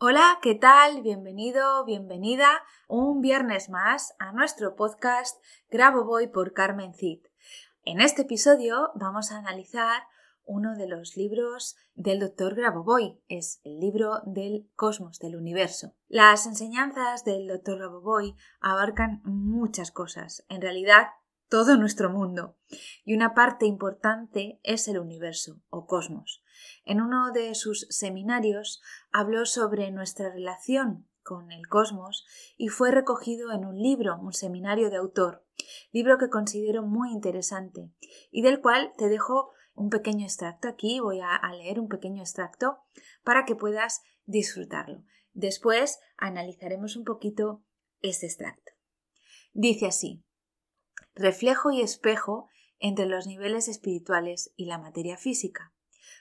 Hola, ¿qué tal? Bienvenido, bienvenida un viernes más a nuestro podcast Grabo Voy por Carmen Cid. En este episodio vamos a analizar uno de los libros del doctor Grabovoi, es el libro del cosmos, del universo. Las enseñanzas del doctor Grabovoi abarcan muchas cosas, en realidad todo nuestro mundo, y una parte importante es el universo o cosmos. En uno de sus seminarios habló sobre nuestra relación con el cosmos y fue recogido en un libro, un seminario de autor, libro que considero muy interesante y del cual te dejo un pequeño extracto aquí, voy a, leer un pequeño extracto para que puedas disfrutarlo. Después analizaremos un poquito este extracto. Dice así, reflejo y espejo entre los niveles espirituales y la materia física.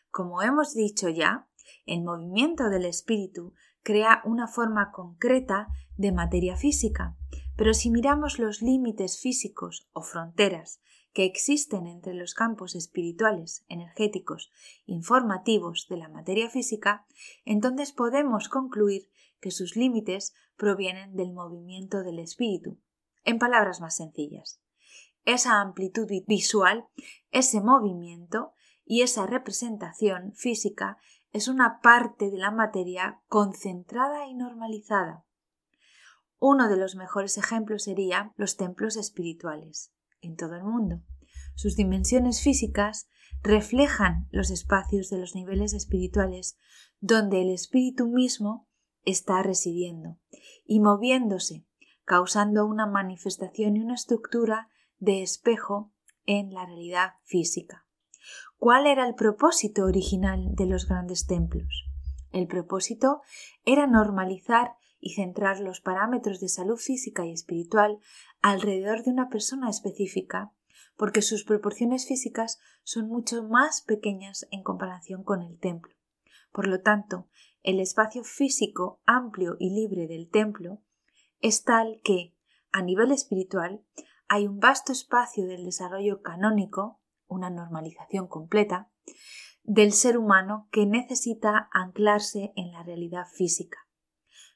Como hemos dicho ya, el movimiento del espíritu crea una forma concreta de materia física, pero si miramos los límites físicos o fronteras que existen entre los campos espirituales, energéticos, informativos de la materia física, entonces podemos concluir que sus límites provienen del movimiento del espíritu. En palabras más sencillas, esa amplitud visual, ese movimiento y esa representación física es una parte de la materia concentrada y normalizada. Uno de los mejores ejemplos sería los templos espirituales en todo el mundo. Sus dimensiones físicas reflejan los espacios de los niveles espirituales donde el espíritu mismo está residiendo y moviéndose, causando una manifestación y una estructura de espejo en la realidad física. ¿Cuál era el propósito original de los grandes templos? El propósito era normalizar y centrar los parámetros de salud física y espiritual alrededor de una persona específica, porque sus proporciones físicas son mucho más pequeñas en comparación con el templo. Por lo tanto, el espacio físico amplio y libre del templo es tal que, a nivel espiritual, hay un vasto espacio del desarrollo canónico, una normalización completa, del ser humano que necesita anclarse en la realidad física.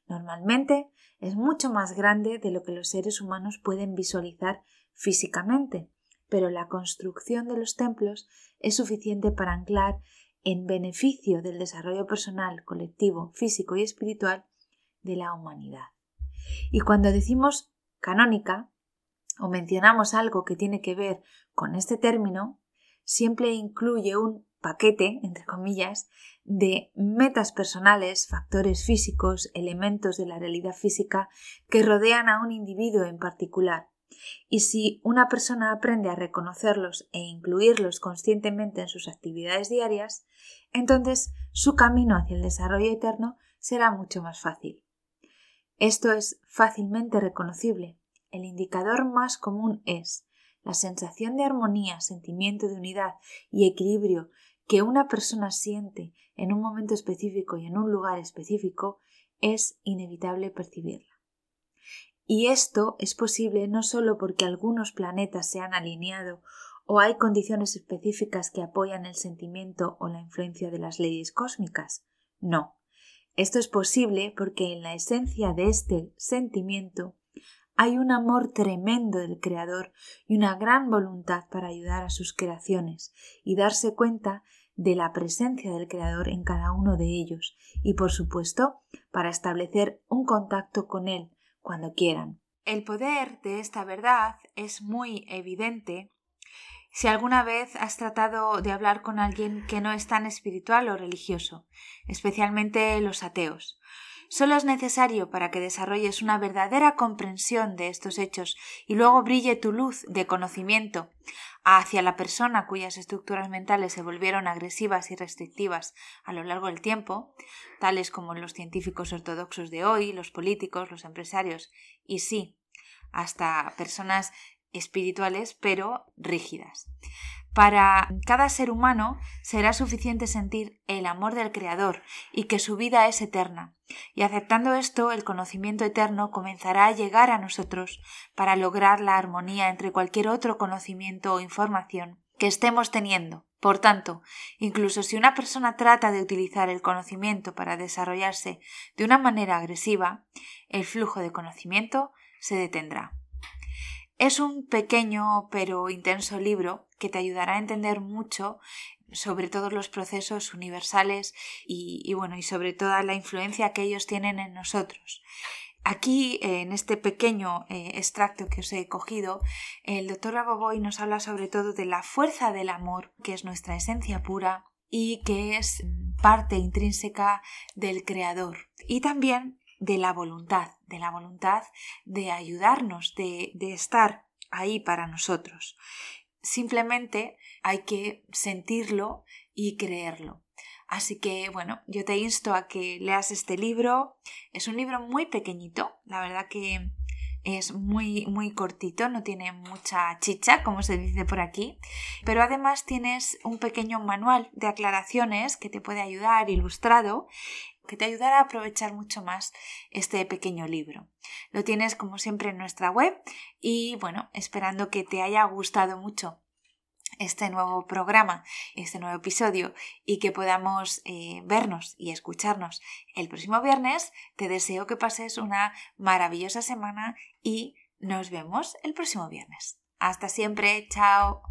Normalmente es mucho más grande de lo que los seres humanos pueden visualizar físicamente, pero la construcción de los templos es suficiente para anclar en beneficio del desarrollo personal, colectivo, físico y espiritual de la humanidad. Y cuando decimos canónica o mencionamos algo que tiene que ver con este término, siempre incluye un paquete, entre comillas, de metas personales, factores físicos, elementos de la realidad física que rodean a un individuo en particular. Y si una persona aprende a reconocerlos e incluirlos conscientemente en sus actividades diarias, entonces su camino hacia el desarrollo eterno será mucho más fácil. Esto es fácilmente reconocible. El indicador más común es la sensación de armonía, sentimiento de unidad y equilibrio que una persona siente en un momento específico y en un lugar específico es inevitable percibirla. Y esto es posible no solo porque algunos planetas se han alineado o hay condiciones específicas que apoyan el sentimiento o la influencia de las leyes cósmicas. No. Esto es posible porque en la esencia de este sentimiento hay un amor tremendo del Creador y una gran voluntad para ayudar a sus creaciones y darse cuenta de la presencia del Creador en cada uno de ellos y, por supuesto, para establecer un contacto con Él cuando quieran. El poder de esta verdad es muy evidente si alguna vez has tratado de hablar con alguien que no es tan espiritual o religioso, especialmente los ateos. Solo es necesario para que desarrolles una verdadera comprensión de estos hechos y luego brille tu luz de conocimiento hacia la persona cuyas estructuras mentales se volvieron agresivas y restrictivas a lo largo del tiempo, tales como los científicos ortodoxos de hoy, los políticos, los empresarios y sí, hasta personas espirituales pero rígidas. Para cada ser humano será suficiente sentir el amor del Creador y que su vida es eterna. Y aceptando esto, el conocimiento eterno comenzará a llegar a nosotros para lograr la armonía entre cualquier otro conocimiento o información que estemos teniendo. Por tanto, incluso si una persona trata de utilizar el conocimiento para desarrollarse de una manera agresiva, el flujo de conocimiento se detendrá. Es un pequeño pero intenso libro que te ayudará a entender mucho sobre todos los procesos universales y, bueno y sobre toda la influencia que ellos tienen en nosotros. Aquí, en este pequeño eh, extracto que os he cogido, el doctor Raboboy nos habla sobre todo de la fuerza del amor, que es nuestra esencia pura y que es parte intrínseca del Creador. Y también de la voluntad, de la voluntad de ayudarnos, de, de estar ahí para nosotros. Simplemente hay que sentirlo y creerlo. Así que bueno, yo te insto a que leas este libro. Es un libro muy pequeñito, la verdad que es muy muy cortito, no tiene mucha chicha, como se dice por aquí, pero además tienes un pequeño manual de aclaraciones que te puede ayudar ilustrado que te ayudará a aprovechar mucho más este pequeño libro. Lo tienes como siempre en nuestra web y bueno, esperando que te haya gustado mucho este nuevo programa, este nuevo episodio y que podamos eh, vernos y escucharnos el próximo viernes, te deseo que pases una maravillosa semana y nos vemos el próximo viernes. Hasta siempre, chao.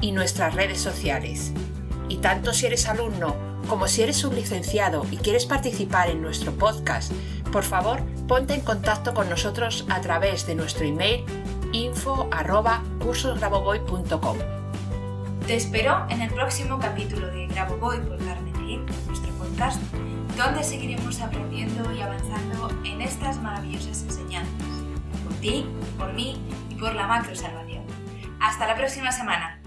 y nuestras redes sociales. Y tanto si eres alumno como si eres un licenciado y quieres participar en nuestro podcast, por favor ponte en contacto con nosotros a través de nuestro email info Te espero en el próximo capítulo de Graboboy por Carmen nuestro podcast, donde seguiremos aprendiendo y avanzando en estas maravillosas enseñanzas, por ti, por mí y por la macro salvación. Hasta la próxima semana.